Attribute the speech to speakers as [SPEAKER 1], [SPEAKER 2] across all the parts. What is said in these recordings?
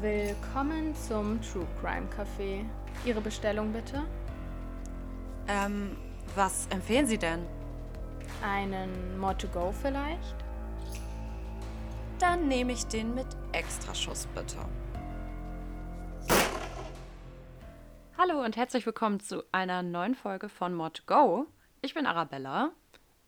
[SPEAKER 1] Willkommen zum True Crime Café. Ihre Bestellung bitte?
[SPEAKER 2] Ähm, was empfehlen Sie denn?
[SPEAKER 1] Einen More to Go vielleicht?
[SPEAKER 2] Dann nehme ich den mit Extraschuss bitte. Hallo und herzlich willkommen zu einer neuen Folge von More to Go. Ich bin Arabella.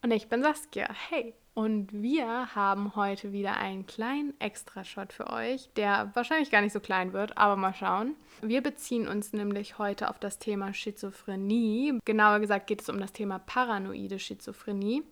[SPEAKER 1] Und ich bin Saskia. Hey. Und wir haben heute wieder einen kleinen Extra-Shot für euch, der wahrscheinlich gar nicht so klein wird, aber mal schauen. Wir beziehen uns nämlich heute auf das Thema Schizophrenie. Genauer gesagt geht es um das Thema paranoide Schizophrenie.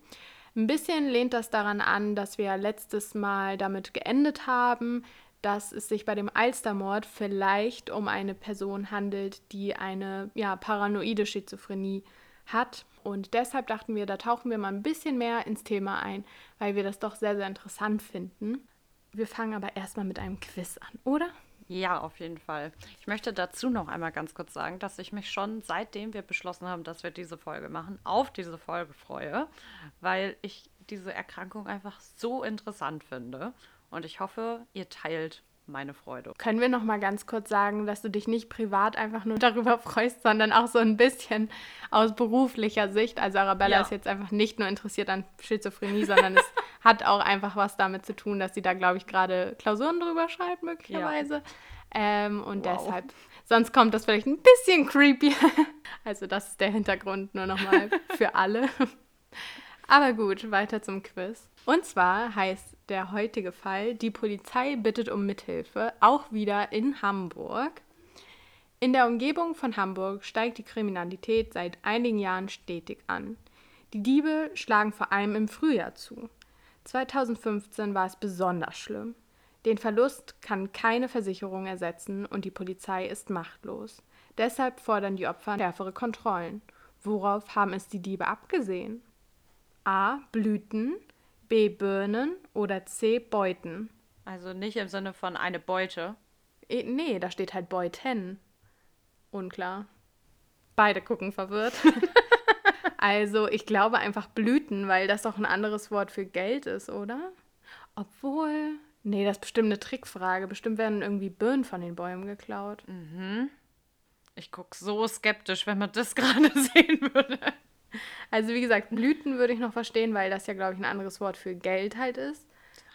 [SPEAKER 1] Ein bisschen lehnt das daran an, dass wir letztes Mal damit geendet haben, dass es sich bei dem Alstermord vielleicht um eine Person handelt, die eine ja, paranoide Schizophrenie hat. Und deshalb dachten wir, da tauchen wir mal ein bisschen mehr ins Thema ein, weil wir das doch sehr, sehr interessant finden. Wir fangen aber erstmal mit einem Quiz an, oder?
[SPEAKER 2] Ja, auf jeden Fall. Ich möchte dazu noch einmal ganz kurz sagen, dass ich mich schon seitdem wir beschlossen haben, dass wir diese Folge machen, auf diese Folge freue, weil ich diese Erkrankung einfach so interessant finde. Und ich hoffe, ihr teilt meine Freude.
[SPEAKER 1] Können wir noch mal ganz kurz sagen, dass du dich nicht privat einfach nur darüber freust, sondern auch so ein bisschen aus beruflicher Sicht. Also Arabella ja. ist jetzt einfach nicht nur interessiert an Schizophrenie, sondern es hat auch einfach was damit zu tun, dass sie da, glaube ich, gerade Klausuren drüber schreibt, möglicherweise. Ja. Ähm, und wow. deshalb, sonst kommt das vielleicht ein bisschen creepy. also das ist der Hintergrund nur noch mal für alle. Aber gut, weiter zum Quiz. Und zwar heißt der heutige Fall, die Polizei bittet um Mithilfe, auch wieder in Hamburg. In der Umgebung von Hamburg steigt die Kriminalität seit einigen Jahren stetig an. Die Diebe schlagen vor allem im Frühjahr zu. 2015 war es besonders schlimm. Den Verlust kann keine Versicherung ersetzen und die Polizei ist machtlos. Deshalb fordern die Opfer schärfere Kontrollen. Worauf haben es die Diebe abgesehen? A. Blüten, B. Birnen oder C. Beuten.
[SPEAKER 2] Also nicht im Sinne von eine Beute.
[SPEAKER 1] E nee, da steht halt Beuten. Unklar. Beide gucken verwirrt. also ich glaube einfach Blüten, weil das doch ein anderes Wort für Geld ist, oder? Obwohl. Nee, das ist bestimmt eine Trickfrage. Bestimmt werden irgendwie Birnen von den Bäumen geklaut.
[SPEAKER 2] Mhm. Ich gucke so skeptisch, wenn man das gerade sehen würde.
[SPEAKER 1] Also wie gesagt, Blüten würde ich noch verstehen, weil das ja, glaube ich, ein anderes Wort für Geld halt ist.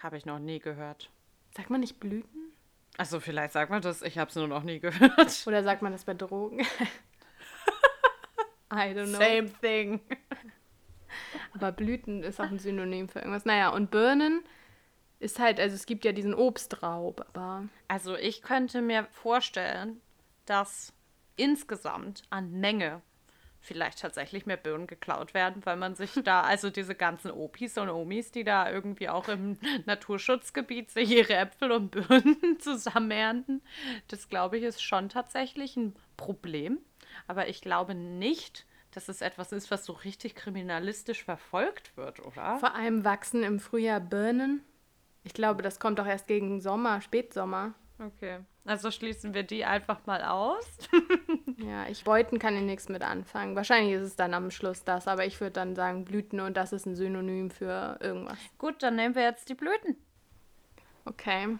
[SPEAKER 2] Habe ich noch nie gehört.
[SPEAKER 1] Sagt man nicht Blüten?
[SPEAKER 2] Achso, vielleicht sagt man das. Ich habe es nur noch nie gehört.
[SPEAKER 1] Oder sagt man das bei Drogen? I don't know.
[SPEAKER 2] Same thing.
[SPEAKER 1] Aber Blüten ist auch ein Synonym für irgendwas. Naja, und Birnen ist halt, also es gibt ja diesen Obstraub, aber.
[SPEAKER 2] Also ich könnte mir vorstellen, dass insgesamt an Menge vielleicht tatsächlich mehr Birnen geklaut werden, weil man sich da, also diese ganzen Opis und Omis, die da irgendwie auch im Naturschutzgebiet sich ihre Äpfel und Birnen zusammen ernten, das glaube ich ist schon tatsächlich ein Problem. Aber ich glaube nicht, dass es etwas ist, was so richtig kriminalistisch verfolgt wird, oder?
[SPEAKER 1] Vor allem wachsen im Frühjahr Birnen. Ich glaube, das kommt doch erst gegen Sommer, Spätsommer.
[SPEAKER 2] Okay. Also schließen wir die einfach mal aus.
[SPEAKER 1] ja, ich Beuten kann ich nichts mit anfangen. Wahrscheinlich ist es dann am Schluss das, aber ich würde dann sagen Blüten und das ist ein Synonym für irgendwas.
[SPEAKER 2] Gut, dann nehmen wir jetzt die Blüten.
[SPEAKER 1] Okay.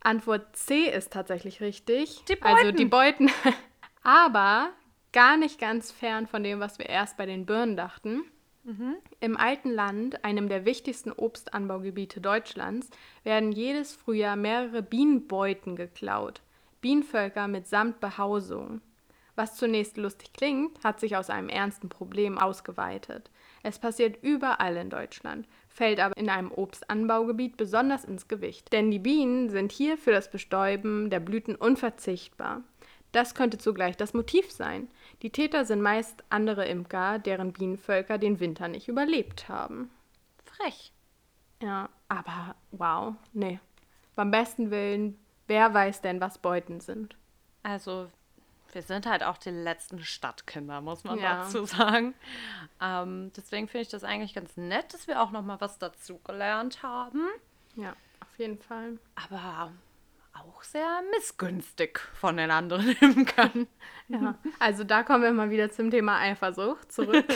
[SPEAKER 1] Antwort C ist tatsächlich richtig.
[SPEAKER 2] Die Beuten.
[SPEAKER 1] Also die Beuten. aber gar nicht ganz fern von dem, was wir erst bei den Birnen dachten. Mhm. Im alten Land, einem der wichtigsten Obstanbaugebiete Deutschlands, werden jedes Frühjahr mehrere Bienenbeuten geklaut. Bienenvölker mitsamt Behausung. Was zunächst lustig klingt, hat sich aus einem ernsten Problem ausgeweitet. Es passiert überall in Deutschland, fällt aber in einem Obstanbaugebiet besonders ins Gewicht. Denn die Bienen sind hier für das Bestäuben der Blüten unverzichtbar. Das könnte zugleich das Motiv sein. Die Täter sind meist andere Imker, deren Bienenvölker den Winter nicht überlebt haben.
[SPEAKER 2] Frech.
[SPEAKER 1] Ja, aber wow, nee. Beim besten Willen, wer weiß denn, was Beuten sind?
[SPEAKER 2] Also, wir sind halt auch die letzten Stadtkinder, muss man ja. dazu sagen. Ähm, deswegen finde ich das eigentlich ganz nett, dass wir auch noch mal was dazugelernt haben.
[SPEAKER 1] Ja, auf jeden Fall.
[SPEAKER 2] Aber auch sehr missgünstig von den anderen Imkern.
[SPEAKER 1] Ja, also da kommen wir mal wieder zum Thema Eifersucht zurück.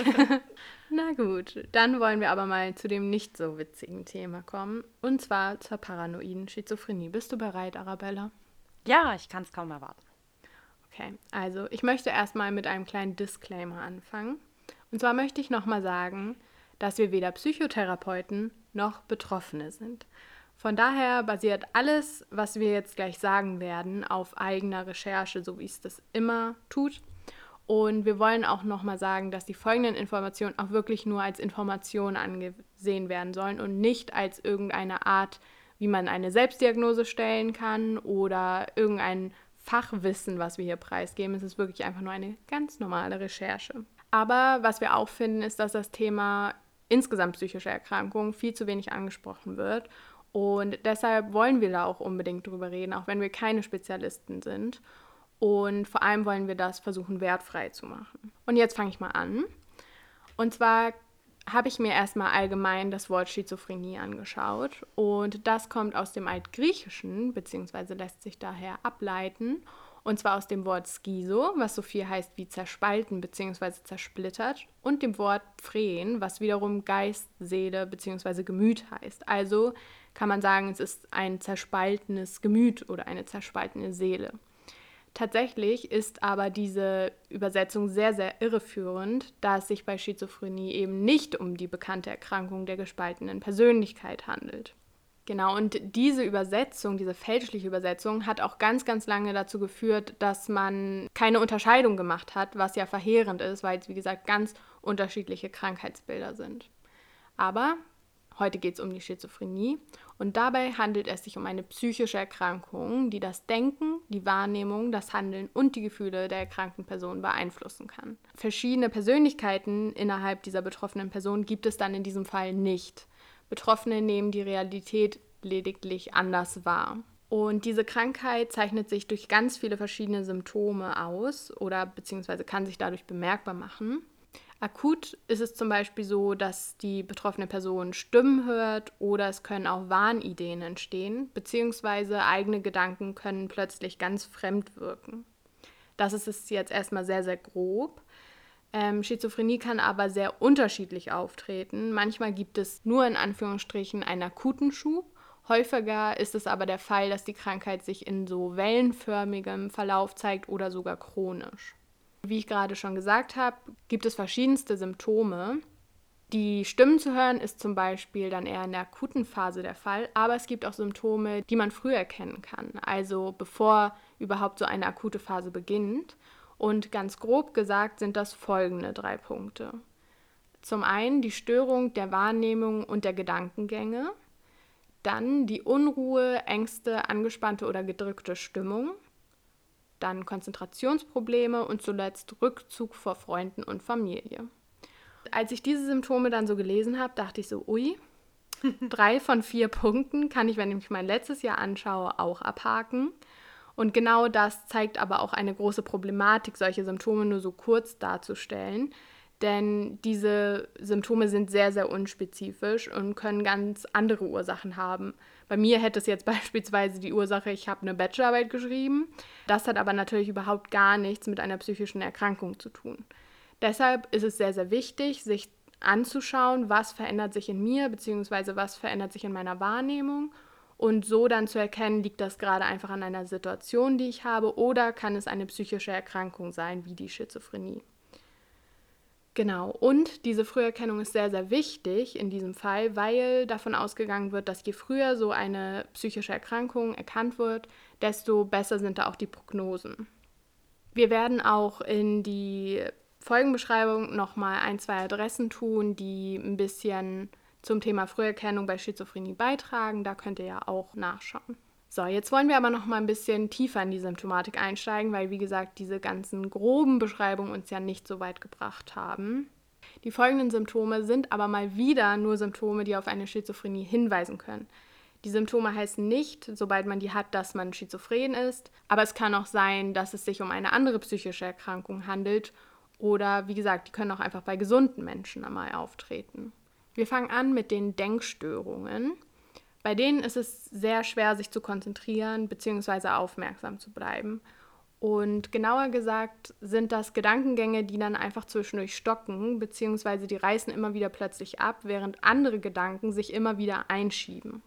[SPEAKER 1] Na gut, dann wollen wir aber mal zu dem nicht so witzigen Thema kommen. Und zwar zur paranoiden Schizophrenie. Bist du bereit, Arabella?
[SPEAKER 2] Ja, ich kann es kaum erwarten.
[SPEAKER 1] Okay, also ich möchte erstmal mit einem kleinen Disclaimer anfangen. Und zwar möchte ich nochmal sagen, dass wir weder Psychotherapeuten noch Betroffene sind. Von daher basiert alles, was wir jetzt gleich sagen werden, auf eigener Recherche, so wie es das immer tut. Und wir wollen auch nochmal sagen, dass die folgenden Informationen auch wirklich nur als Informationen angesehen werden sollen und nicht als irgendeine Art, wie man eine Selbstdiagnose stellen kann oder irgendein Fachwissen, was wir hier preisgeben. Es ist wirklich einfach nur eine ganz normale Recherche. Aber was wir auch finden, ist, dass das Thema insgesamt psychische Erkrankungen viel zu wenig angesprochen wird. Und deshalb wollen wir da auch unbedingt drüber reden, auch wenn wir keine Spezialisten sind. Und vor allem wollen wir das versuchen, wertfrei zu machen. Und jetzt fange ich mal an. Und zwar habe ich mir erstmal allgemein das Wort Schizophrenie angeschaut. Und das kommt aus dem Altgriechischen, beziehungsweise lässt sich daher ableiten. Und zwar aus dem Wort schizo, was so viel heißt wie zerspalten bzw. zersplittert, und dem Wort phren, was wiederum Geist, Seele bzw. Gemüt heißt. Also kann man sagen, es ist ein zerspaltenes Gemüt oder eine zerspaltene Seele. Tatsächlich ist aber diese Übersetzung sehr, sehr irreführend, da es sich bei Schizophrenie eben nicht um die bekannte Erkrankung der gespaltenen Persönlichkeit handelt. Genau, und diese Übersetzung, diese fälschliche Übersetzung, hat auch ganz, ganz lange dazu geführt, dass man keine Unterscheidung gemacht hat, was ja verheerend ist, weil es, wie gesagt, ganz unterschiedliche Krankheitsbilder sind. Aber heute geht es um die Schizophrenie und dabei handelt es sich um eine psychische Erkrankung, die das Denken, die Wahrnehmung, das Handeln und die Gefühle der erkrankten Person beeinflussen kann. Verschiedene Persönlichkeiten innerhalb dieser betroffenen Person gibt es dann in diesem Fall nicht. Betroffene nehmen die Realität lediglich anders wahr. Und diese Krankheit zeichnet sich durch ganz viele verschiedene Symptome aus oder beziehungsweise kann sich dadurch bemerkbar machen. Akut ist es zum Beispiel so, dass die betroffene Person Stimmen hört oder es können auch Wahnideen entstehen, beziehungsweise eigene Gedanken können plötzlich ganz fremd wirken. Das ist es jetzt erstmal sehr, sehr grob. Ähm, Schizophrenie kann aber sehr unterschiedlich auftreten. Manchmal gibt es nur in Anführungsstrichen einen akuten Schub. Häufiger ist es aber der Fall, dass die Krankheit sich in so wellenförmigem Verlauf zeigt oder sogar chronisch. Wie ich gerade schon gesagt habe, gibt es verschiedenste Symptome. Die Stimmen zu hören ist zum Beispiel dann eher in der akuten Phase der Fall, aber es gibt auch Symptome, die man früh erkennen kann, also bevor überhaupt so eine akute Phase beginnt. Und ganz grob gesagt sind das folgende drei Punkte. Zum einen die Störung der Wahrnehmung und der Gedankengänge, dann die Unruhe, Ängste, angespannte oder gedrückte Stimmung, dann Konzentrationsprobleme und zuletzt Rückzug vor Freunden und Familie. Als ich diese Symptome dann so gelesen habe, dachte ich so, ui, drei von vier Punkten kann ich, wenn ich mich mein letztes Jahr anschaue, auch abhaken. Und genau das zeigt aber auch eine große Problematik, solche Symptome nur so kurz darzustellen. Denn diese Symptome sind sehr, sehr unspezifisch und können ganz andere Ursachen haben. Bei mir hätte es jetzt beispielsweise die Ursache, ich habe eine Bachelorarbeit geschrieben. Das hat aber natürlich überhaupt gar nichts mit einer psychischen Erkrankung zu tun. Deshalb ist es sehr, sehr wichtig, sich anzuschauen, was verändert sich in mir, beziehungsweise was verändert sich in meiner Wahrnehmung und so dann zu erkennen, liegt das gerade einfach an einer Situation, die ich habe, oder kann es eine psychische Erkrankung sein, wie die Schizophrenie. Genau, und diese Früherkennung ist sehr, sehr wichtig in diesem Fall, weil davon ausgegangen wird, dass je früher so eine psychische Erkrankung erkannt wird, desto besser sind da auch die Prognosen. Wir werden auch in die Folgenbeschreibung nochmal ein, zwei Adressen tun, die ein bisschen zum Thema Früherkennung bei Schizophrenie beitragen. Da könnt ihr ja auch nachschauen. So, jetzt wollen wir aber noch mal ein bisschen tiefer in die Symptomatik einsteigen, weil wie gesagt, diese ganzen groben Beschreibungen uns ja nicht so weit gebracht haben. Die folgenden Symptome sind aber mal wieder nur Symptome, die auf eine Schizophrenie hinweisen können. Die Symptome heißen nicht, sobald man die hat, dass man schizophren ist, aber es kann auch sein, dass es sich um eine andere psychische Erkrankung handelt oder wie gesagt, die können auch einfach bei gesunden Menschen einmal auftreten. Wir fangen an mit den Denkstörungen. Bei denen ist es sehr schwer, sich zu konzentrieren bzw. aufmerksam zu bleiben. Und genauer gesagt sind das Gedankengänge, die dann einfach zwischendurch stocken, beziehungsweise die reißen immer wieder plötzlich ab, während andere Gedanken sich immer wieder einschieben.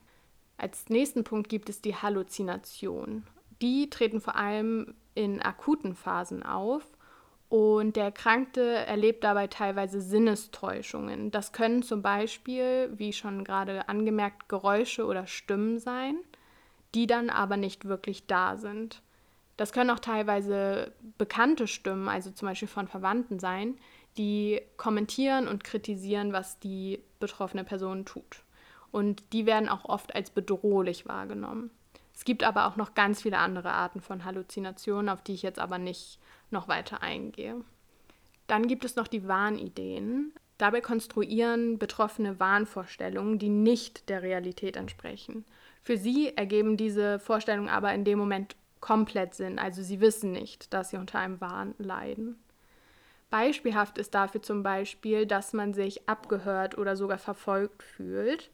[SPEAKER 1] Als nächsten Punkt gibt es die Halluzination. Die treten vor allem in akuten Phasen auf und der Erkrankte erlebt dabei teilweise Sinnestäuschungen. Das können zum Beispiel, wie schon gerade angemerkt, Geräusche oder Stimmen sein, die dann aber nicht wirklich da sind. Das können auch teilweise bekannte Stimmen, also zum Beispiel von Verwandten sein, die kommentieren und kritisieren, was die betroffene Person tut. Und die werden auch oft als bedrohlich wahrgenommen. Es gibt aber auch noch ganz viele andere Arten von Halluzinationen, auf die ich jetzt aber nicht noch weiter eingehe. Dann gibt es noch die Wahnideen. Dabei konstruieren Betroffene Wahnvorstellungen, die nicht der Realität entsprechen. Für sie ergeben diese Vorstellungen aber in dem Moment komplett Sinn, also sie wissen nicht, dass sie unter einem Wahn leiden. Beispielhaft ist dafür zum Beispiel, dass man sich abgehört oder sogar verfolgt fühlt.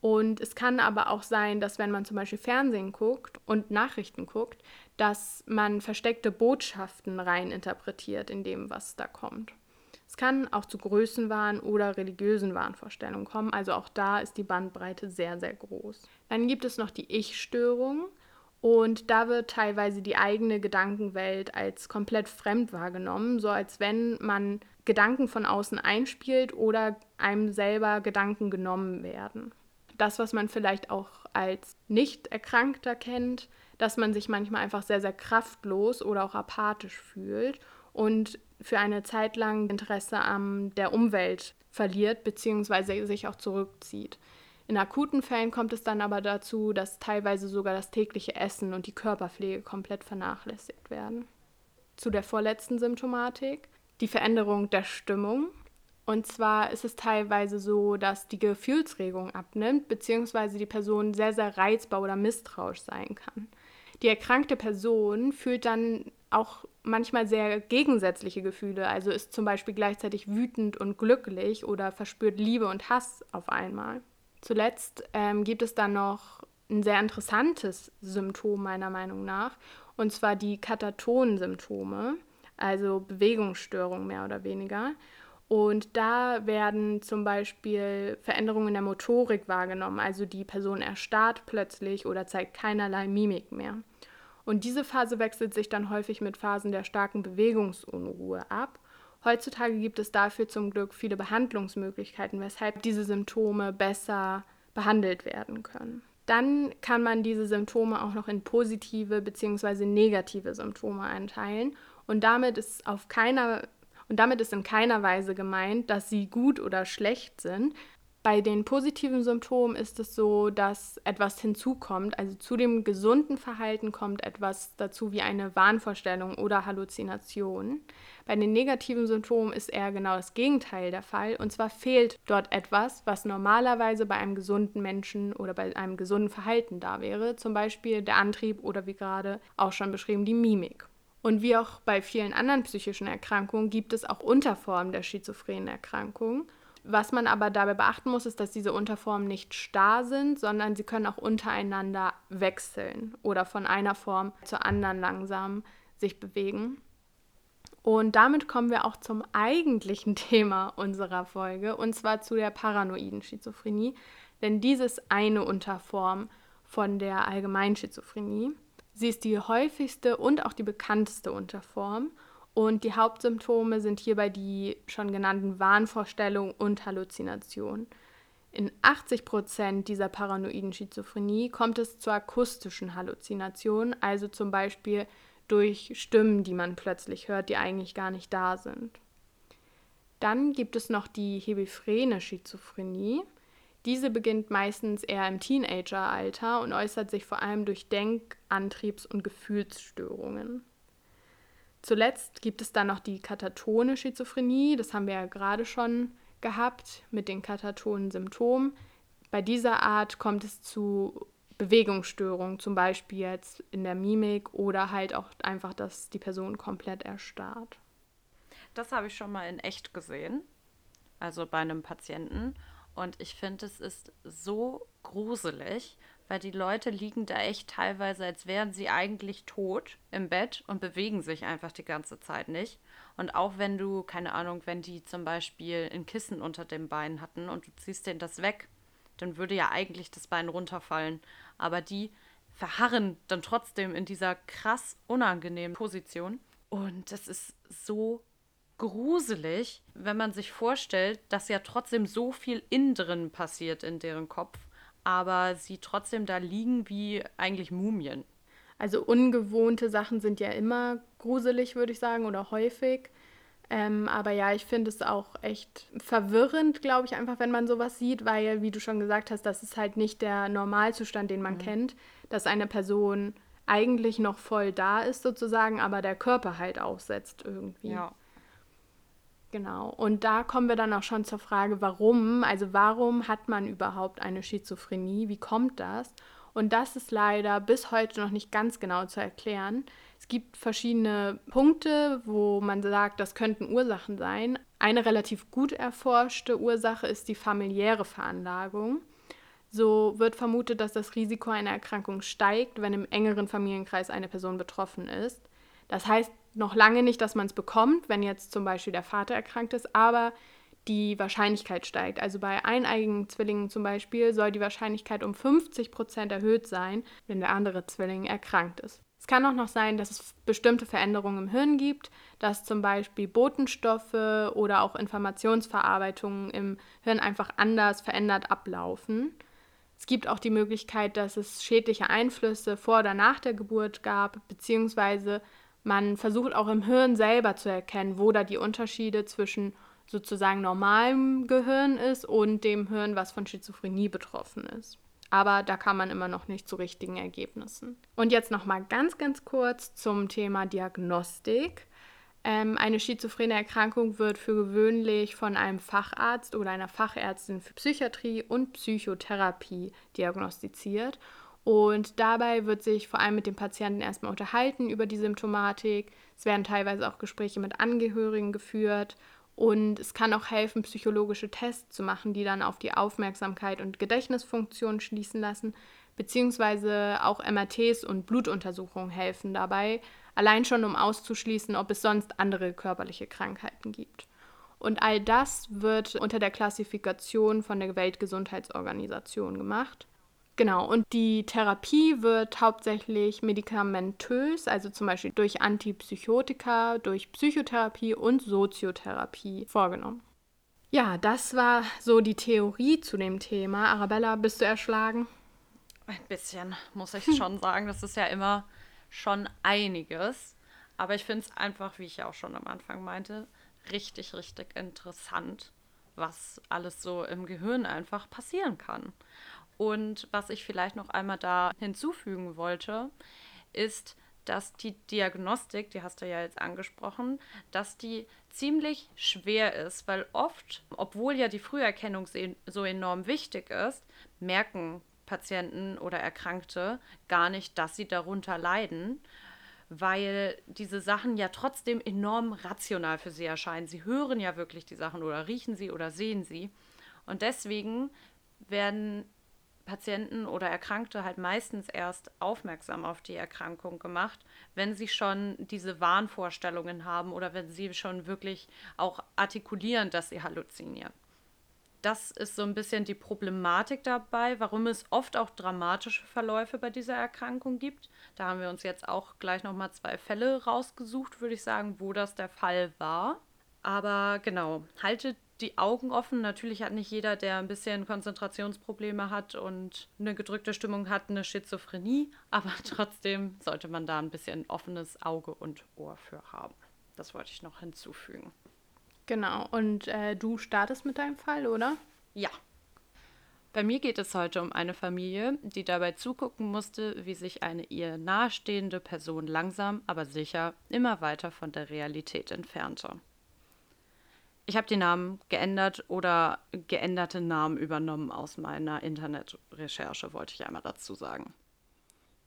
[SPEAKER 1] Und es kann aber auch sein, dass wenn man zum Beispiel Fernsehen guckt und Nachrichten guckt, dass man versteckte Botschaften rein interpretiert in dem, was da kommt. Es kann auch zu Größenwahn oder religiösen Wahnvorstellungen kommen, also auch da ist die Bandbreite sehr, sehr groß. Dann gibt es noch die Ich-Störung. Und da wird teilweise die eigene Gedankenwelt als komplett fremd wahrgenommen, so als wenn man Gedanken von außen einspielt oder einem selber Gedanken genommen werden. Das, was man vielleicht auch als Nicht-Erkrankter kennt, dass man sich manchmal einfach sehr, sehr kraftlos oder auch apathisch fühlt und für eine Zeit lang Interesse an der Umwelt verliert bzw. sich auch zurückzieht. In akuten Fällen kommt es dann aber dazu, dass teilweise sogar das tägliche Essen und die Körperpflege komplett vernachlässigt werden. Zu der vorletzten Symptomatik, die Veränderung der Stimmung. Und zwar ist es teilweise so, dass die Gefühlsregung abnimmt, beziehungsweise die Person sehr, sehr reizbar oder misstrauisch sein kann. Die erkrankte Person fühlt dann auch manchmal sehr gegensätzliche Gefühle, also ist zum Beispiel gleichzeitig wütend und glücklich oder verspürt Liebe und Hass auf einmal. Zuletzt ähm, gibt es dann noch ein sehr interessantes Symptom meiner Meinung nach, und zwar die Katatonen-Symptome, also Bewegungsstörungen mehr oder weniger. Und da werden zum Beispiel Veränderungen in der Motorik wahrgenommen, also die Person erstarrt plötzlich oder zeigt keinerlei Mimik mehr. Und diese Phase wechselt sich dann häufig mit Phasen der starken Bewegungsunruhe ab. Heutzutage gibt es dafür zum Glück viele Behandlungsmöglichkeiten, weshalb diese Symptome besser behandelt werden können. Dann kann man diese Symptome auch noch in positive bzw. negative Symptome einteilen und damit ist auf keiner und damit ist in keiner Weise gemeint, dass sie gut oder schlecht sind, bei den positiven Symptomen ist es so, dass etwas hinzukommt. Also zu dem gesunden Verhalten kommt etwas dazu wie eine Wahnvorstellung oder Halluzination. Bei den negativen Symptomen ist eher genau das Gegenteil der Fall. Und zwar fehlt dort etwas, was normalerweise bei einem gesunden Menschen oder bei einem gesunden Verhalten da wäre. Zum Beispiel der Antrieb oder wie gerade auch schon beschrieben, die Mimik. Und wie auch bei vielen anderen psychischen Erkrankungen gibt es auch Unterformen der schizophrenen Erkrankung. Was man aber dabei beachten muss, ist, dass diese Unterformen nicht starr sind, sondern sie können auch untereinander wechseln oder von einer Form zur anderen langsam sich bewegen. Und damit kommen wir auch zum eigentlichen Thema unserer Folge, und zwar zu der paranoiden Schizophrenie, denn diese ist eine Unterform von der allgemeinen Schizophrenie. Sie ist die häufigste und auch die bekannteste Unterform und die Hauptsymptome sind hierbei die schon genannten Wahnvorstellungen und Halluzinationen. In 80 Prozent dieser paranoiden Schizophrenie kommt es zu akustischen Halluzinationen, also zum Beispiel durch Stimmen, die man plötzlich hört, die eigentlich gar nicht da sind. Dann gibt es noch die hebephrene Schizophrenie. Diese beginnt meistens eher im Teenageralter und äußert sich vor allem durch Denk-, Antriebs- und Gefühlsstörungen. Zuletzt gibt es dann noch die katatone Schizophrenie, das haben wir ja gerade schon gehabt mit den katatonen Symptomen. Bei dieser Art kommt es zu Bewegungsstörungen, zum Beispiel jetzt in der Mimik oder halt auch einfach, dass die Person komplett erstarrt.
[SPEAKER 2] Das habe ich schon mal in echt gesehen, also bei einem Patienten. Und ich finde, es ist so gruselig, weil die Leute liegen da echt teilweise, als wären sie eigentlich tot im Bett und bewegen sich einfach die ganze Zeit nicht. Und auch wenn du, keine Ahnung, wenn die zum Beispiel ein Kissen unter dem Bein hatten und du ziehst denen das weg, dann würde ja eigentlich das Bein runterfallen. Aber die verharren dann trotzdem in dieser krass unangenehmen Position. Und das ist so gruselig, wenn man sich vorstellt, dass ja trotzdem so viel innen drin passiert in deren Kopf, aber sie trotzdem da liegen wie eigentlich Mumien.
[SPEAKER 1] Also ungewohnte Sachen sind ja immer gruselig, würde ich sagen, oder häufig. Ähm, aber ja, ich finde es auch echt verwirrend, glaube ich, einfach, wenn man sowas sieht, weil, wie du schon gesagt hast, das ist halt nicht der Normalzustand, den man mhm. kennt, dass eine Person eigentlich noch voll da ist, sozusagen, aber der Körper halt aussetzt irgendwie. Ja. Genau. Und da kommen wir dann auch schon zur Frage, warum? Also warum hat man überhaupt eine Schizophrenie? Wie kommt das? Und das ist leider bis heute noch nicht ganz genau zu erklären. Es gibt verschiedene Punkte, wo man sagt, das könnten Ursachen sein. Eine relativ gut erforschte Ursache ist die familiäre Veranlagung. So wird vermutet, dass das Risiko einer Erkrankung steigt, wenn im engeren Familienkreis eine Person betroffen ist. Das heißt noch lange nicht, dass man es bekommt, wenn jetzt zum Beispiel der Vater erkrankt ist, aber die Wahrscheinlichkeit steigt. Also bei eineigigen Zwillingen zum Beispiel soll die Wahrscheinlichkeit um 50 Prozent erhöht sein, wenn der andere Zwilling erkrankt ist. Es kann auch noch sein, dass es bestimmte Veränderungen im Hirn gibt, dass zum Beispiel Botenstoffe oder auch Informationsverarbeitungen im Hirn einfach anders verändert ablaufen. Es gibt auch die Möglichkeit, dass es schädliche Einflüsse vor oder nach der Geburt gab, beziehungsweise man versucht auch im Hirn selber zu erkennen, wo da die Unterschiede zwischen sozusagen normalem Gehirn ist und dem Hirn, was von Schizophrenie betroffen ist. Aber da kam man immer noch nicht zu richtigen Ergebnissen. Und jetzt noch mal ganz, ganz kurz zum Thema Diagnostik. Ähm, eine schizophrene Erkrankung wird für gewöhnlich von einem Facharzt oder einer Fachärztin für Psychiatrie und Psychotherapie diagnostiziert. Und dabei wird sich vor allem mit dem Patienten erstmal unterhalten über die Symptomatik. Es werden teilweise auch Gespräche mit Angehörigen geführt und es kann auch helfen, psychologische Tests zu machen, die dann auf die Aufmerksamkeit und Gedächtnisfunktion schließen lassen, beziehungsweise auch MRTs und Blutuntersuchungen helfen dabei, allein schon um auszuschließen, ob es sonst andere körperliche Krankheiten gibt. Und all das wird unter der Klassifikation von der Weltgesundheitsorganisation gemacht. Genau, und die Therapie wird hauptsächlich medikamentös, also zum Beispiel durch Antipsychotika, durch Psychotherapie und Soziotherapie vorgenommen. Ja, das war so die Theorie zu dem Thema. Arabella, bist du erschlagen?
[SPEAKER 2] Ein bisschen, muss ich schon sagen. Das ist ja immer schon einiges. Aber ich finde es einfach, wie ich ja auch schon am Anfang meinte, richtig, richtig interessant, was alles so im Gehirn einfach passieren kann. Und was ich vielleicht noch einmal da hinzufügen wollte, ist, dass die Diagnostik, die hast du ja jetzt angesprochen, dass die ziemlich schwer ist, weil oft, obwohl ja die Früherkennung so enorm wichtig ist, merken Patienten oder Erkrankte gar nicht, dass sie darunter leiden, weil diese Sachen ja trotzdem enorm rational für sie erscheinen. Sie hören ja wirklich die Sachen oder riechen sie oder sehen sie. Und deswegen werden Patienten oder Erkrankte halt meistens erst aufmerksam auf die Erkrankung gemacht, wenn sie schon diese Wahnvorstellungen haben oder wenn sie schon wirklich auch artikulieren, dass sie halluzinieren. Das ist so ein bisschen die Problematik dabei, warum es oft auch dramatische Verläufe bei dieser Erkrankung gibt. Da haben wir uns jetzt auch gleich nochmal zwei Fälle rausgesucht, würde ich sagen, wo das der Fall war. Aber genau, haltet die Augen offen. Natürlich hat nicht jeder, der ein bisschen Konzentrationsprobleme hat und eine gedrückte Stimmung hat, eine Schizophrenie, aber trotzdem sollte man da ein bisschen offenes Auge und Ohr für haben. Das wollte ich noch hinzufügen.
[SPEAKER 1] Genau, und äh, du startest mit deinem Fall, oder?
[SPEAKER 2] Ja. Bei mir geht es heute um eine Familie, die dabei zugucken musste, wie sich eine ihr nahestehende Person langsam, aber sicher immer weiter von der Realität entfernte. Ich habe die Namen geändert oder geänderte Namen übernommen aus meiner Internetrecherche, wollte ich einmal dazu sagen.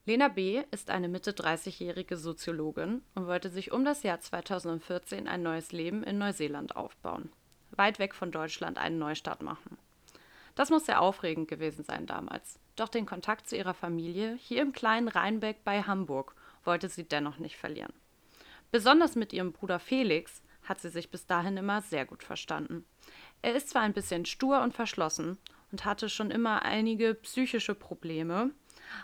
[SPEAKER 2] Lena B. ist eine Mitte 30-jährige Soziologin und wollte sich um das Jahr 2014 ein neues Leben in Neuseeland aufbauen. Weit weg von Deutschland einen Neustart machen. Das muss sehr aufregend gewesen sein damals. Doch den Kontakt zu ihrer Familie hier im kleinen Rheinbeck bei Hamburg wollte sie dennoch nicht verlieren. Besonders mit ihrem Bruder Felix hat sie sich bis dahin immer sehr gut verstanden. Er ist zwar ein bisschen stur und verschlossen und hatte schon immer einige psychische Probleme,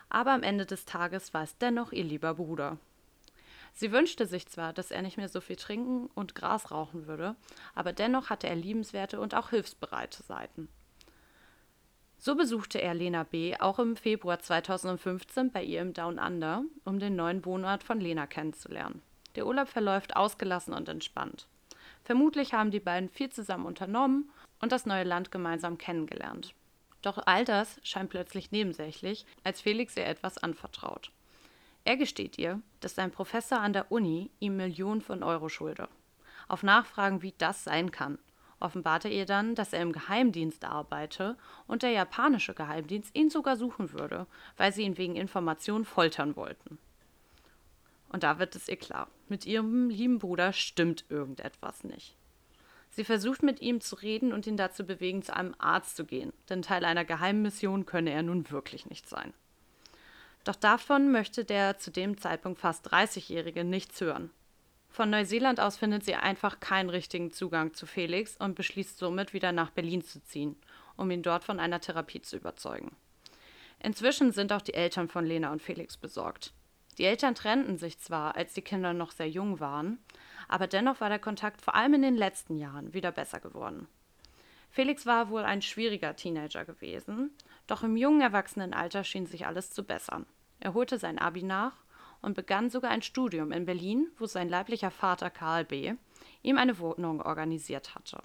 [SPEAKER 2] Aber am Ende des Tages war es dennoch ihr lieber Bruder. Sie wünschte sich zwar, dass er nicht mehr so viel trinken und Gras rauchen würde, aber dennoch hatte er liebenswerte und auch hilfsbereite Seiten. So besuchte er Lena B. auch im Februar 2015 bei ihr im Down Under, um den neuen Wohnort von Lena kennenzulernen. Der Urlaub verläuft ausgelassen und entspannt. Vermutlich haben die beiden viel zusammen unternommen und das neue Land gemeinsam kennengelernt. Doch all das scheint plötzlich nebensächlich, als Felix ihr etwas anvertraut. Er gesteht ihr, dass sein Professor an der Uni ihm Millionen von Euro schulde. Auf Nachfragen, wie das sein kann, offenbart er ihr dann, dass er im Geheimdienst arbeite und der japanische Geheimdienst ihn sogar suchen würde, weil sie ihn wegen Informationen foltern wollten. Und da wird es ihr klar, mit ihrem lieben Bruder stimmt irgendetwas nicht. Sie versucht mit ihm zu reden und ihn dazu bewegen, zu einem Arzt zu gehen, denn Teil einer geheimen Mission könne er nun wirklich nicht sein. Doch davon möchte der zu dem Zeitpunkt fast 30-Jährige nichts hören. Von Neuseeland aus findet sie einfach keinen richtigen Zugang zu Felix und beschließt somit wieder nach Berlin zu ziehen, um ihn dort von einer Therapie zu überzeugen. Inzwischen sind auch die Eltern von Lena und Felix besorgt. Die Eltern trennten sich zwar, als die Kinder noch sehr jung waren, aber dennoch war der Kontakt vor allem in den letzten Jahren wieder besser geworden. Felix war wohl ein schwieriger Teenager gewesen, doch im jungen Erwachsenenalter schien sich alles zu bessern. Er holte sein Abi nach und begann sogar ein Studium in Berlin, wo sein leiblicher Vater Karl B. ihm eine Wohnung organisiert hatte.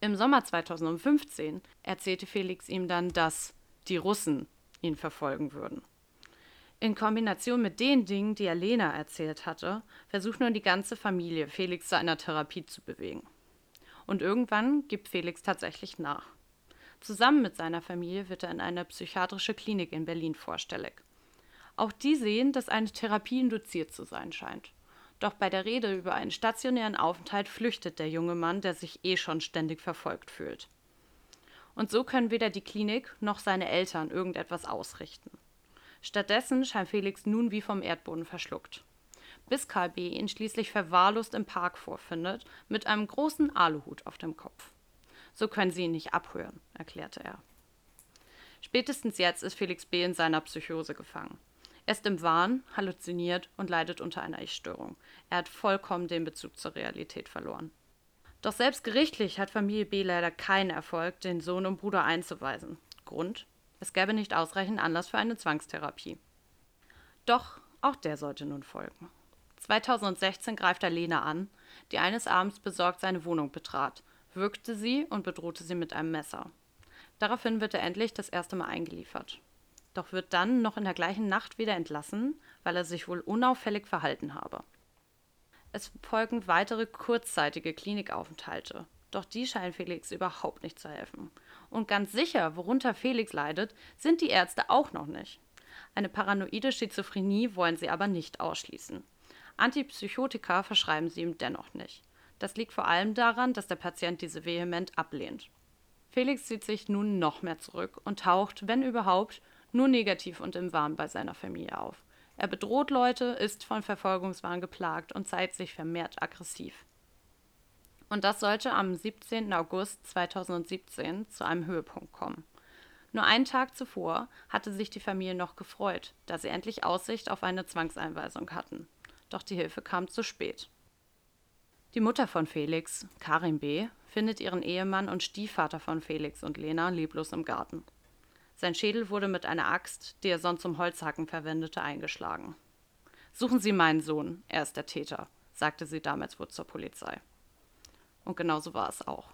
[SPEAKER 2] Im Sommer 2015 erzählte Felix ihm dann, dass die Russen ihn verfolgen würden. In Kombination mit den Dingen, die er Lena erzählt hatte, versucht nun die ganze Familie, Felix zu einer Therapie zu bewegen. Und irgendwann gibt Felix tatsächlich nach. Zusammen mit seiner Familie wird er in eine psychiatrische Klinik in Berlin vorstellig. Auch die sehen, dass eine Therapie induziert zu sein scheint. Doch bei der Rede über einen stationären Aufenthalt flüchtet der junge Mann, der sich eh schon ständig verfolgt fühlt. Und so können weder die Klinik noch seine Eltern irgendetwas ausrichten. Stattdessen scheint Felix nun wie vom Erdboden verschluckt. Bis Karl B. ihn schließlich verwahrlost im Park vorfindet, mit einem großen Aluhut auf dem Kopf. So können sie ihn nicht abhören, erklärte er. Spätestens jetzt ist Felix B. in seiner Psychose gefangen. Er ist im Wahn, halluziniert und leidet unter einer Ich-Störung. Er hat vollkommen den Bezug zur Realität verloren. Doch selbst gerichtlich hat Familie B leider keinen Erfolg, den Sohn und Bruder einzuweisen. Grund? Es gäbe nicht ausreichend Anlass für eine Zwangstherapie. Doch auch der sollte nun folgen. 2016 greift er Lena an, die eines Abends besorgt seine Wohnung betrat, würgte sie und bedrohte sie mit einem Messer. Daraufhin wird er endlich das erste Mal eingeliefert doch wird dann noch in der gleichen Nacht wieder entlassen, weil er sich wohl unauffällig verhalten habe. Es folgen weitere kurzzeitige Klinikaufenthalte, doch die scheinen Felix überhaupt nicht zu helfen. Und ganz sicher, worunter Felix leidet, sind die Ärzte auch noch nicht. Eine paranoide Schizophrenie wollen sie aber nicht ausschließen. Antipsychotika verschreiben sie ihm dennoch nicht. Das liegt vor allem daran, dass der Patient diese vehement ablehnt. Felix zieht sich nun noch mehr zurück und taucht, wenn überhaupt, nur negativ und im Wahn bei seiner Familie auf. Er bedroht Leute, ist von Verfolgungswahn geplagt und zeigt sich vermehrt aggressiv. Und das sollte am 17. August 2017 zu einem Höhepunkt kommen. Nur einen Tag zuvor hatte sich die Familie noch gefreut, da sie endlich Aussicht auf eine Zwangseinweisung hatten. Doch die Hilfe kam zu spät. Die Mutter von Felix, Karin B., findet ihren Ehemann und Stiefvater von Felix und Lena leblos im Garten. Sein Schädel wurde mit einer Axt, die er sonst zum Holzhacken verwendete, eingeschlagen. Suchen Sie meinen Sohn, er ist der Täter, sagte sie damals wohl zur Polizei. Und genau so war es auch.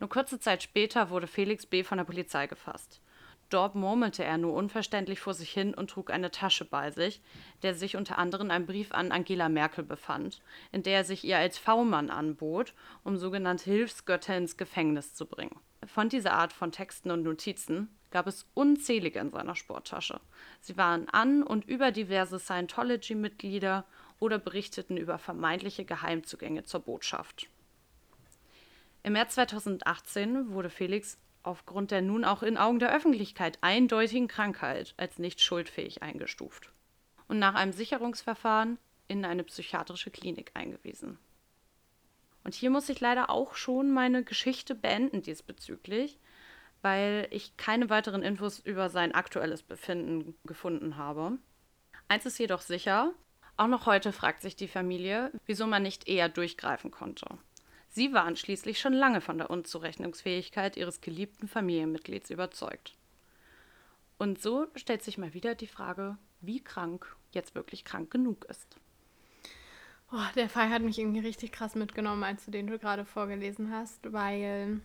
[SPEAKER 2] Nur kurze Zeit später wurde Felix B. von der Polizei gefasst. Dort murmelte er nur unverständlich vor sich hin und trug eine Tasche bei sich, der sich unter anderem ein Brief an Angela Merkel befand, in der er sich ihr als V-Mann anbot, um sogenannte Hilfsgötter ins Gefängnis zu bringen. Von dieser Art von Texten und Notizen gab es unzählige in seiner Sporttasche. Sie waren an und über diverse Scientology-Mitglieder oder berichteten über vermeintliche Geheimzugänge zur Botschaft. Im März 2018 wurde Felix aufgrund der nun auch in Augen der Öffentlichkeit eindeutigen Krankheit als nicht schuldfähig eingestuft und nach einem Sicherungsverfahren in eine psychiatrische Klinik eingewiesen. Und hier muss ich leider auch schon meine Geschichte beenden diesbezüglich, weil ich keine weiteren Infos über sein aktuelles Befinden gefunden habe. Eins ist jedoch sicher, auch noch heute fragt sich die Familie, wieso man nicht eher durchgreifen konnte. Sie waren schließlich schon lange von der Unzurechnungsfähigkeit ihres geliebten Familienmitglieds überzeugt. Und so stellt sich mal wieder die Frage, wie krank jetzt wirklich krank genug ist.
[SPEAKER 1] Oh, der Fall hat mich irgendwie richtig krass mitgenommen, als du den du gerade vorgelesen hast, weil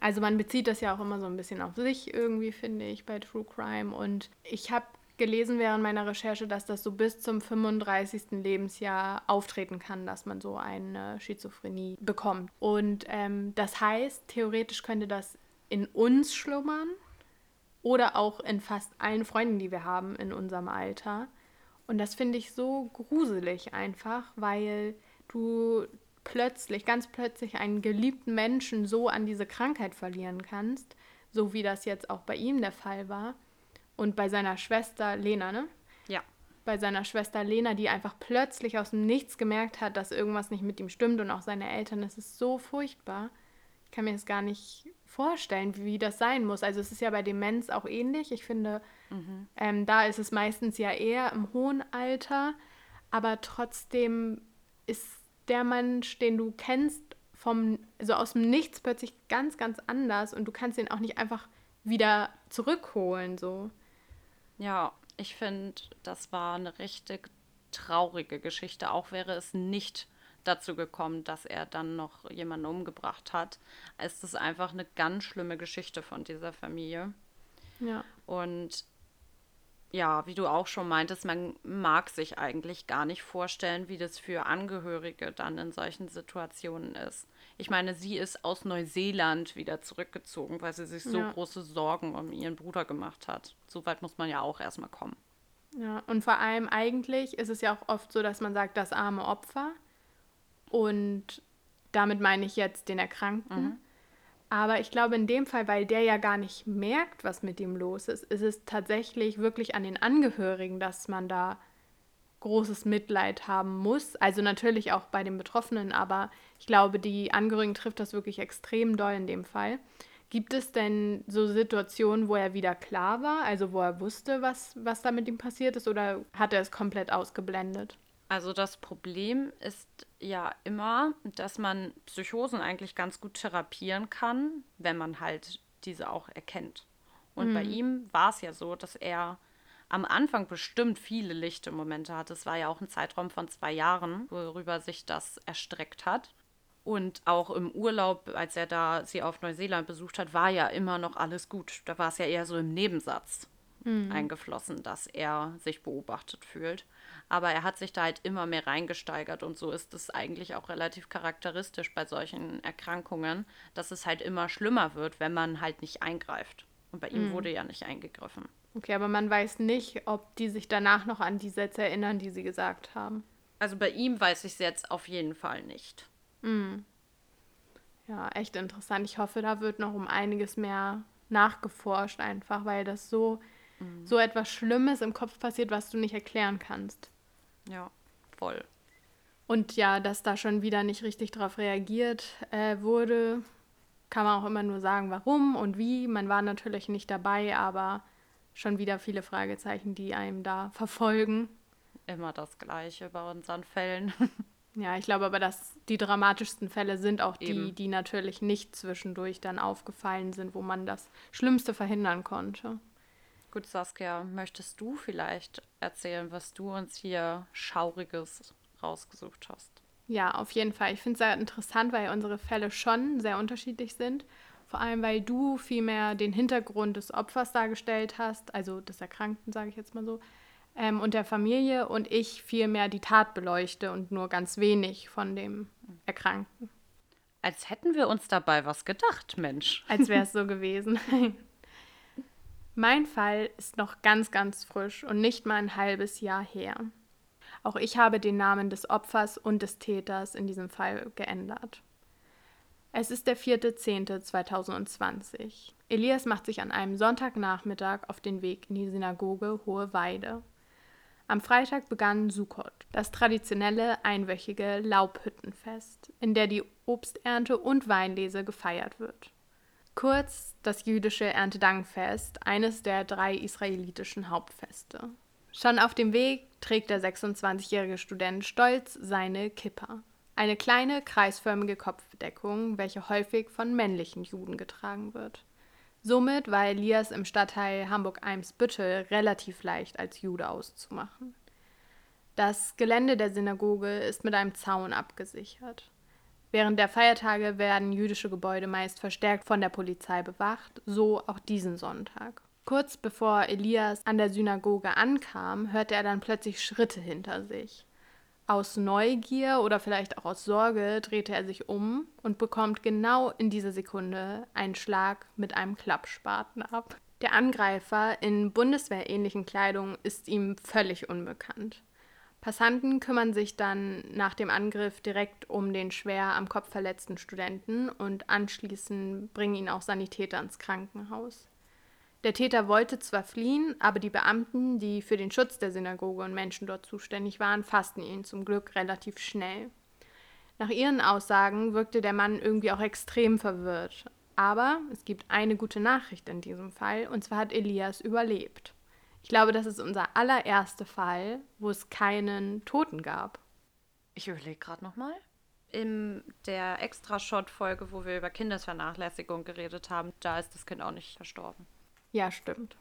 [SPEAKER 1] also man bezieht das ja auch immer so ein bisschen auf sich irgendwie, finde ich, bei True Crime. Und ich habe gelesen während meiner Recherche, dass das so bis zum 35. Lebensjahr auftreten kann, dass man so eine Schizophrenie bekommt. Und ähm, das heißt, theoretisch könnte das in uns schlummern oder auch in fast allen Freunden, die wir haben in unserem Alter. Und das finde ich so gruselig einfach, weil du plötzlich, ganz plötzlich einen geliebten Menschen so an diese Krankheit verlieren kannst, so wie das jetzt auch bei ihm der Fall war. Und bei seiner Schwester Lena, ne?
[SPEAKER 2] Ja.
[SPEAKER 1] Bei seiner Schwester Lena, die einfach plötzlich aus dem Nichts gemerkt hat, dass irgendwas nicht mit ihm stimmt und auch seine Eltern. Das ist so furchtbar. Ich kann mir das gar nicht vorstellen, wie das sein muss. Also es ist ja bei Demenz auch ähnlich. Ich finde, mhm. ähm, da ist es meistens ja eher im hohen Alter, aber trotzdem ist der Mensch, den du kennst, vom, so aus dem Nichts plötzlich ganz, ganz anders und du kannst ihn auch nicht einfach wieder zurückholen, so.
[SPEAKER 2] Ja, ich finde, das war eine richtig traurige Geschichte. Auch wäre es nicht dazu gekommen, dass er dann noch jemanden umgebracht hat. Es ist einfach eine ganz schlimme Geschichte von dieser Familie.
[SPEAKER 1] Ja.
[SPEAKER 2] Und ja, wie du auch schon meintest, man mag sich eigentlich gar nicht vorstellen, wie das für Angehörige dann in solchen Situationen ist. Ich meine, sie ist aus Neuseeland wieder zurückgezogen, weil sie sich so ja. große Sorgen um ihren Bruder gemacht hat. So weit muss man ja auch erstmal kommen.
[SPEAKER 1] Ja, und vor allem eigentlich ist es ja auch oft so, dass man sagt, das arme Opfer. Und damit meine ich jetzt den Erkrankten. Mhm. Aber ich glaube, in dem Fall, weil der ja gar nicht merkt, was mit ihm los ist, ist es tatsächlich wirklich an den Angehörigen, dass man da großes Mitleid haben muss. Also natürlich auch bei den Betroffenen, aber ich glaube, die Angehörigen trifft das wirklich extrem doll in dem Fall. Gibt es denn so Situationen, wo er wieder klar war, also wo er wusste, was, was da mit ihm passiert ist, oder hat er es komplett ausgeblendet?
[SPEAKER 2] Also das Problem ist ja immer, dass man Psychosen eigentlich ganz gut therapieren kann, wenn man halt diese auch erkennt. Und mhm. bei ihm war es ja so, dass er am Anfang bestimmt viele lichte Momente hatte. Es war ja auch ein Zeitraum von zwei Jahren, worüber sich das erstreckt hat. Und auch im Urlaub, als er da sie auf Neuseeland besucht hat, war ja immer noch alles gut. Da war es ja eher so im Nebensatz mhm. eingeflossen, dass er sich beobachtet fühlt. Aber er hat sich da halt immer mehr reingesteigert und so ist es eigentlich auch relativ charakteristisch bei solchen Erkrankungen, dass es halt immer schlimmer wird, wenn man halt nicht eingreift. Und bei ihm mhm. wurde ja nicht eingegriffen.
[SPEAKER 1] Okay, aber man weiß nicht, ob die sich danach noch an die Sätze erinnern, die sie gesagt haben.
[SPEAKER 2] Also bei ihm weiß ich es jetzt auf jeden Fall nicht.
[SPEAKER 1] Mhm. Ja, echt interessant. Ich hoffe, da wird noch um einiges mehr nachgeforscht, einfach weil das so, mhm. so etwas Schlimmes im Kopf passiert, was du nicht erklären kannst.
[SPEAKER 2] Ja, voll.
[SPEAKER 1] Und ja, dass da schon wieder nicht richtig drauf reagiert äh, wurde, kann man auch immer nur sagen, warum und wie. Man war natürlich nicht dabei, aber schon wieder viele Fragezeichen, die einem da verfolgen.
[SPEAKER 2] Immer das Gleiche bei unseren Fällen.
[SPEAKER 1] Ja, ich glaube aber, dass die dramatischsten Fälle sind auch die, Eben. die natürlich nicht zwischendurch dann aufgefallen sind, wo man das Schlimmste verhindern konnte.
[SPEAKER 2] Gut, Saskia, möchtest du vielleicht erzählen, was du uns hier Schauriges rausgesucht hast?
[SPEAKER 1] Ja, auf jeden Fall. Ich finde es sehr interessant, weil unsere Fälle schon sehr unterschiedlich sind. Vor allem, weil du vielmehr den Hintergrund des Opfers dargestellt hast, also des Erkrankten, sage ich jetzt mal so, ähm, und der Familie und ich vielmehr die Tat beleuchte und nur ganz wenig von dem Erkrankten.
[SPEAKER 2] Als hätten wir uns dabei was gedacht, Mensch.
[SPEAKER 1] Als wäre es so gewesen. mein Fall ist noch ganz, ganz frisch und nicht mal ein halbes Jahr her. Auch ich habe den Namen des Opfers und des Täters in diesem Fall geändert. Es ist der 4.10.2020. Elias macht sich an einem Sonntagnachmittag auf den Weg in die Synagoge Hohe Weide. Am Freitag begann Sukkot, das traditionelle einwöchige Laubhüttenfest, in der die Obsternte und Weinlese gefeiert wird. Kurz das jüdische Erntedankfest, eines der drei israelitischen Hauptfeste. Schon auf dem Weg trägt der 26-jährige Student stolz seine Kippa, eine kleine kreisförmige Kopfbedeckung, welche häufig von männlichen Juden getragen wird. Somit war Elias im Stadtteil Hamburg-Eimsbüttel relativ leicht als Jude auszumachen. Das Gelände der Synagoge ist mit einem Zaun abgesichert. Während der Feiertage werden jüdische Gebäude meist verstärkt von der Polizei bewacht, so auch diesen Sonntag. Kurz bevor Elias an der Synagoge ankam, hörte er dann plötzlich Schritte hinter sich. Aus Neugier oder vielleicht auch aus Sorge drehte er sich um und bekommt genau in dieser Sekunde einen Schlag mit einem Klappspaten ab. Der Angreifer in bundeswehrähnlichen Kleidung ist ihm völlig unbekannt. Passanten kümmern sich dann nach dem Angriff direkt um den schwer am Kopf verletzten Studenten und anschließend bringen ihn auch Sanitäter ins Krankenhaus. Der Täter wollte zwar fliehen, aber die Beamten, die für den Schutz der Synagoge und Menschen dort zuständig waren, fassten ihn zum Glück relativ schnell. Nach ihren Aussagen wirkte der Mann irgendwie auch extrem verwirrt. Aber es gibt eine gute Nachricht in diesem Fall, und zwar hat Elias überlebt. Ich glaube, das ist unser allererster Fall, wo es keinen Toten gab.
[SPEAKER 2] Ich überlege gerade nochmal. In der Extra-Shot-Folge, wo wir über Kindesvernachlässigung geredet haben, da ist das Kind auch nicht verstorben.
[SPEAKER 1] Ja, stimmt.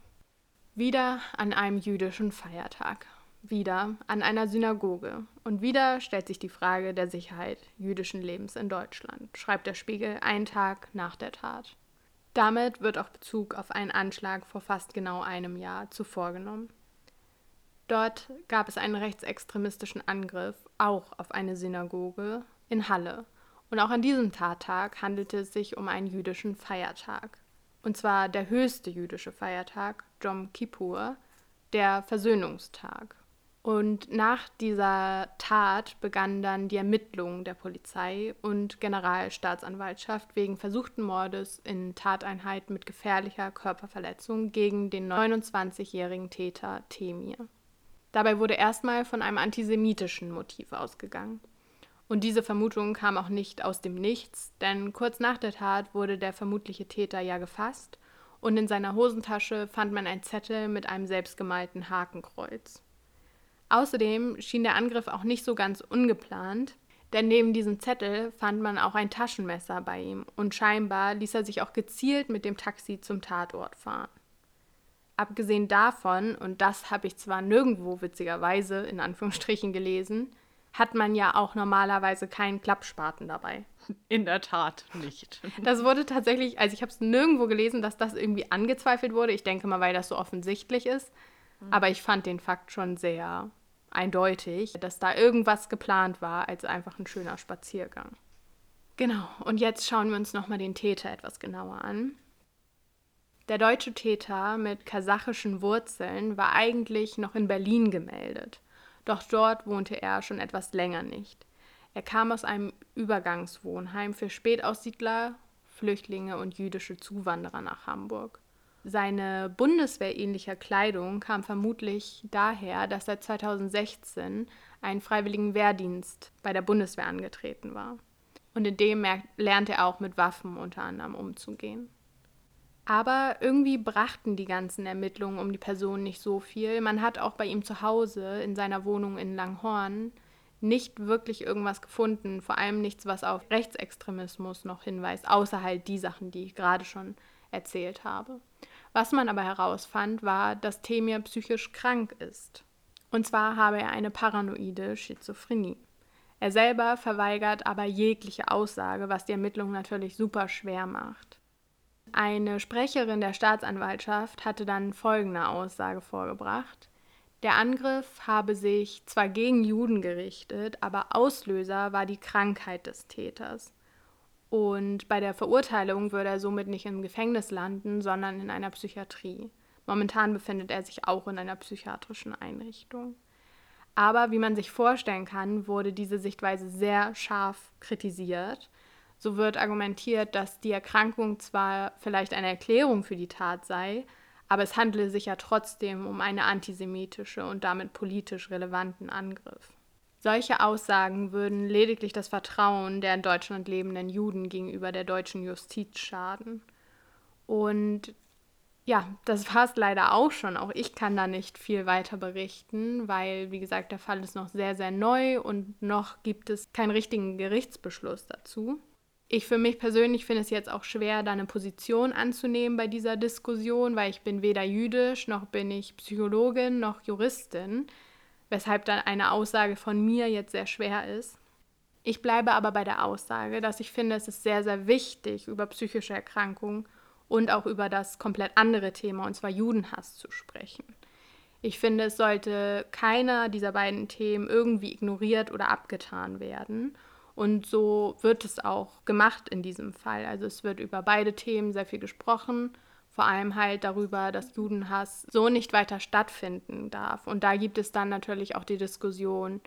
[SPEAKER 1] Wieder an einem jüdischen Feiertag. Wieder an einer Synagoge. Und wieder stellt sich die Frage der Sicherheit jüdischen Lebens in Deutschland, schreibt der Spiegel einen Tag nach der Tat. Damit wird auch Bezug auf einen Anschlag vor fast genau einem Jahr zuvor genommen. Dort gab es einen rechtsextremistischen Angriff, auch auf eine Synagoge in Halle. Und auch an diesem Tattag handelte es sich um einen jüdischen Feiertag. Und zwar der höchste jüdische Feiertag, Jom Kippur, der Versöhnungstag. Und nach dieser Tat begannen dann die Ermittlungen der Polizei und Generalstaatsanwaltschaft wegen versuchten Mordes in Tateinheit mit gefährlicher Körperverletzung gegen den 29-jährigen Täter Temir. Dabei wurde erstmal von einem antisemitischen Motiv ausgegangen. Und diese Vermutung kam auch nicht aus dem Nichts, denn kurz nach der Tat wurde der vermutliche Täter ja gefasst und in seiner Hosentasche fand man ein Zettel mit einem selbstgemalten Hakenkreuz. Außerdem schien der Angriff auch nicht so ganz ungeplant, denn neben diesem Zettel fand man auch ein Taschenmesser bei ihm und scheinbar ließ er sich auch gezielt mit dem Taxi zum Tatort fahren. Abgesehen davon, und das habe ich zwar nirgendwo witzigerweise in Anführungsstrichen gelesen, hat man ja auch normalerweise keinen Klappspaten dabei.
[SPEAKER 2] In der Tat nicht.
[SPEAKER 1] Das wurde tatsächlich, also ich habe es nirgendwo gelesen, dass das irgendwie angezweifelt wurde. Ich denke mal, weil das so offensichtlich ist. Mhm. Aber ich fand den Fakt schon sehr eindeutig, dass da irgendwas geplant war als einfach ein schöner Spaziergang. Genau, und jetzt schauen wir uns nochmal den Täter etwas genauer an. Der deutsche Täter mit kasachischen Wurzeln war eigentlich noch in Berlin gemeldet, doch dort wohnte er schon etwas länger nicht. Er kam aus einem Übergangswohnheim für Spätaussiedler, Flüchtlinge und jüdische Zuwanderer nach Hamburg. Seine bundeswehrähnliche Kleidung kam vermutlich daher, dass er 2016 einen freiwilligen Wehrdienst bei der Bundeswehr angetreten war. Und in dem lernt er auch mit Waffen unter anderem umzugehen. Aber irgendwie brachten die ganzen Ermittlungen um die Person nicht so viel. Man hat auch bei ihm zu Hause in seiner Wohnung in Langhorn nicht wirklich irgendwas gefunden, vor allem nichts, was auf Rechtsextremismus noch hinweist, außer halt die Sachen, die ich gerade schon erzählt habe. Was man aber herausfand, war, dass Temir psychisch krank ist. Und zwar habe er eine paranoide Schizophrenie. Er selber verweigert aber jegliche Aussage, was die Ermittlung natürlich super schwer macht. Eine Sprecherin der Staatsanwaltschaft hatte dann folgende Aussage vorgebracht. Der Angriff habe sich zwar gegen Juden gerichtet, aber Auslöser war die Krankheit des Täters. Und bei der Verurteilung würde er somit nicht im Gefängnis landen, sondern in einer Psychiatrie. Momentan befindet er sich auch in einer psychiatrischen Einrichtung. Aber wie man sich vorstellen kann, wurde diese Sichtweise sehr scharf kritisiert. So wird argumentiert, dass die Erkrankung zwar vielleicht eine Erklärung für die Tat sei, aber es handele sich ja trotzdem um einen antisemitische und damit politisch relevanten Angriff. Solche Aussagen würden lediglich das Vertrauen der in Deutschland lebenden Juden gegenüber der deutschen Justiz schaden. Und ja, das war es leider auch schon. Auch ich kann da nicht viel weiter berichten, weil, wie gesagt, der Fall ist noch sehr, sehr neu und noch gibt es keinen richtigen Gerichtsbeschluss dazu. Ich für mich persönlich finde es jetzt auch schwer, da eine Position anzunehmen bei dieser Diskussion, weil ich bin weder jüdisch, noch bin ich Psychologin, noch Juristin, weshalb dann eine Aussage von mir jetzt sehr schwer ist. Ich bleibe aber bei der Aussage, dass ich finde, es ist sehr, sehr wichtig, über psychische Erkrankungen und auch über das komplett andere Thema, und zwar Judenhass, zu sprechen. Ich finde, es sollte keiner dieser beiden Themen irgendwie ignoriert oder abgetan werden. Und so wird es auch gemacht in diesem Fall. Also es wird über beide Themen sehr viel gesprochen, vor allem halt darüber, dass Judenhass so nicht weiter stattfinden darf. Und da gibt es dann natürlich auch die Diskussion,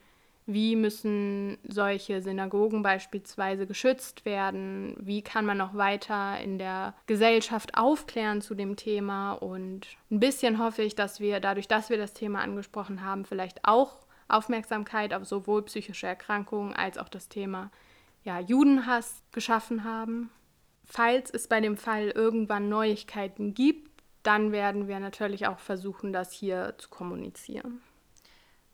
[SPEAKER 1] wie müssen solche Synagogen beispielsweise geschützt werden? Wie kann man noch weiter in der Gesellschaft aufklären zu dem Thema? Und ein bisschen hoffe ich, dass wir dadurch, dass wir das Thema angesprochen haben, vielleicht auch Aufmerksamkeit auf sowohl psychische Erkrankungen als auch das Thema ja, Judenhass geschaffen haben. Falls es bei dem Fall irgendwann Neuigkeiten gibt, dann werden wir natürlich auch versuchen, das hier zu kommunizieren.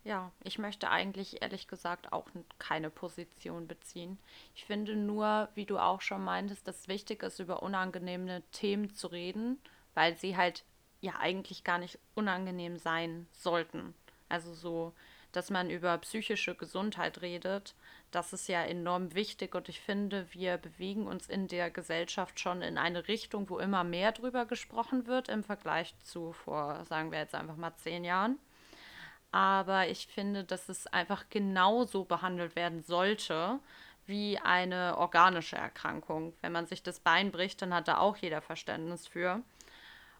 [SPEAKER 2] Ja, ich möchte eigentlich ehrlich gesagt auch keine Position beziehen. Ich finde nur, wie du auch schon meintest, dass wichtig ist, über unangenehme Themen zu reden, weil sie halt ja eigentlich gar nicht unangenehm sein sollten. Also so, dass man über psychische Gesundheit redet, das ist ja enorm wichtig und ich finde, wir bewegen uns in der Gesellschaft schon in eine Richtung, wo immer mehr drüber gesprochen wird im Vergleich zu vor, sagen wir jetzt einfach mal zehn Jahren aber ich finde, dass es einfach genauso behandelt werden sollte wie eine organische Erkrankung. Wenn man sich das Bein bricht, dann hat da auch jeder Verständnis für.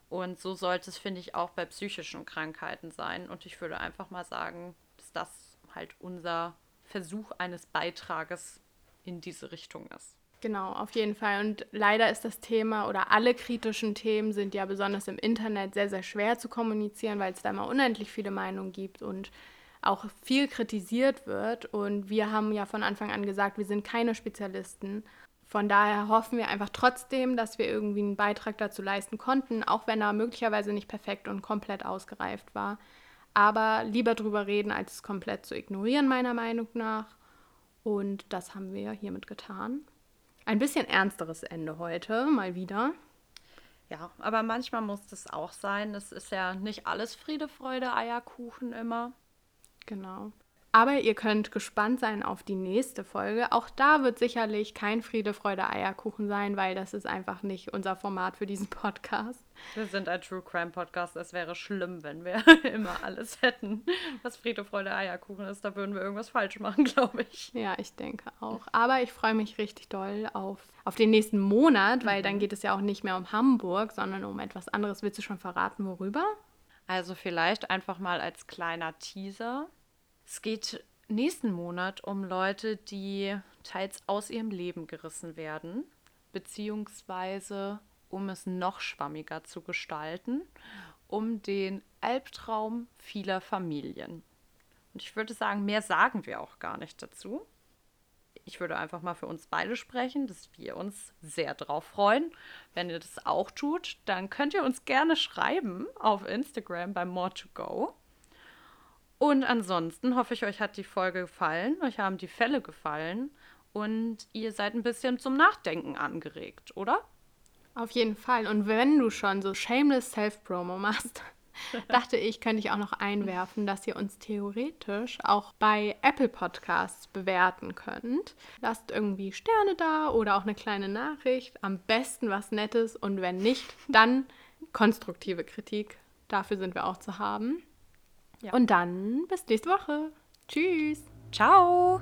[SPEAKER 2] Und so sollte es, finde ich, auch bei psychischen Krankheiten sein. Und ich würde einfach mal sagen, dass das halt unser Versuch eines Beitrages in diese Richtung ist.
[SPEAKER 1] Genau, auf jeden Fall. Und leider ist das Thema oder alle kritischen Themen sind ja besonders im Internet sehr, sehr schwer zu kommunizieren, weil es da immer unendlich viele Meinungen gibt und auch viel kritisiert wird. Und wir haben ja von Anfang an gesagt, wir sind keine Spezialisten. Von daher hoffen wir einfach trotzdem, dass wir irgendwie einen Beitrag dazu leisten konnten, auch wenn er möglicherweise nicht perfekt und komplett ausgereift war. Aber lieber drüber reden, als es komplett zu ignorieren, meiner Meinung nach. Und das haben wir hiermit getan. Ein bisschen ernsteres Ende heute, mal wieder.
[SPEAKER 2] Ja, aber manchmal muss das auch sein. Es ist ja nicht alles Friede, Freude, Eierkuchen immer.
[SPEAKER 1] Genau. Aber ihr könnt gespannt sein auf die nächste Folge. Auch da wird sicherlich kein Friede, Freude, Eierkuchen sein, weil das ist einfach nicht unser Format für diesen Podcast.
[SPEAKER 2] Wir sind ein True Crime Podcast. Es wäre schlimm, wenn wir immer alles hätten, was Friede, Freude, Eierkuchen ist. Da würden wir irgendwas falsch machen, glaube ich.
[SPEAKER 1] Ja, ich denke auch. Aber ich freue mich richtig doll auf, auf den nächsten Monat, weil mhm. dann geht es ja auch nicht mehr um Hamburg, sondern um etwas anderes. Willst du schon verraten, worüber?
[SPEAKER 2] Also vielleicht einfach mal als kleiner Teaser. Es geht nächsten Monat um Leute, die teils aus ihrem Leben gerissen werden, beziehungsweise um es noch schwammiger zu gestalten, um den Albtraum vieler Familien. Und ich würde sagen, mehr sagen wir auch gar nicht dazu. Ich würde einfach mal für uns beide sprechen, dass wir uns sehr drauf freuen. Wenn ihr das auch tut, dann könnt ihr uns gerne schreiben auf Instagram bei More2Go. Und ansonsten hoffe ich, euch hat die Folge gefallen, euch haben die Fälle gefallen und ihr seid ein bisschen zum Nachdenken angeregt, oder?
[SPEAKER 1] Auf jeden Fall. Und wenn du schon so shameless Self-Promo machst, dachte ich, könnte ich auch noch einwerfen, dass ihr uns theoretisch auch bei Apple Podcasts bewerten könnt. Lasst irgendwie Sterne da oder auch eine kleine Nachricht. Am besten was Nettes und wenn nicht, dann konstruktive Kritik. Dafür sind wir auch zu haben. Ja. Und dann bis nächste Woche. Tschüss.
[SPEAKER 2] Ciao.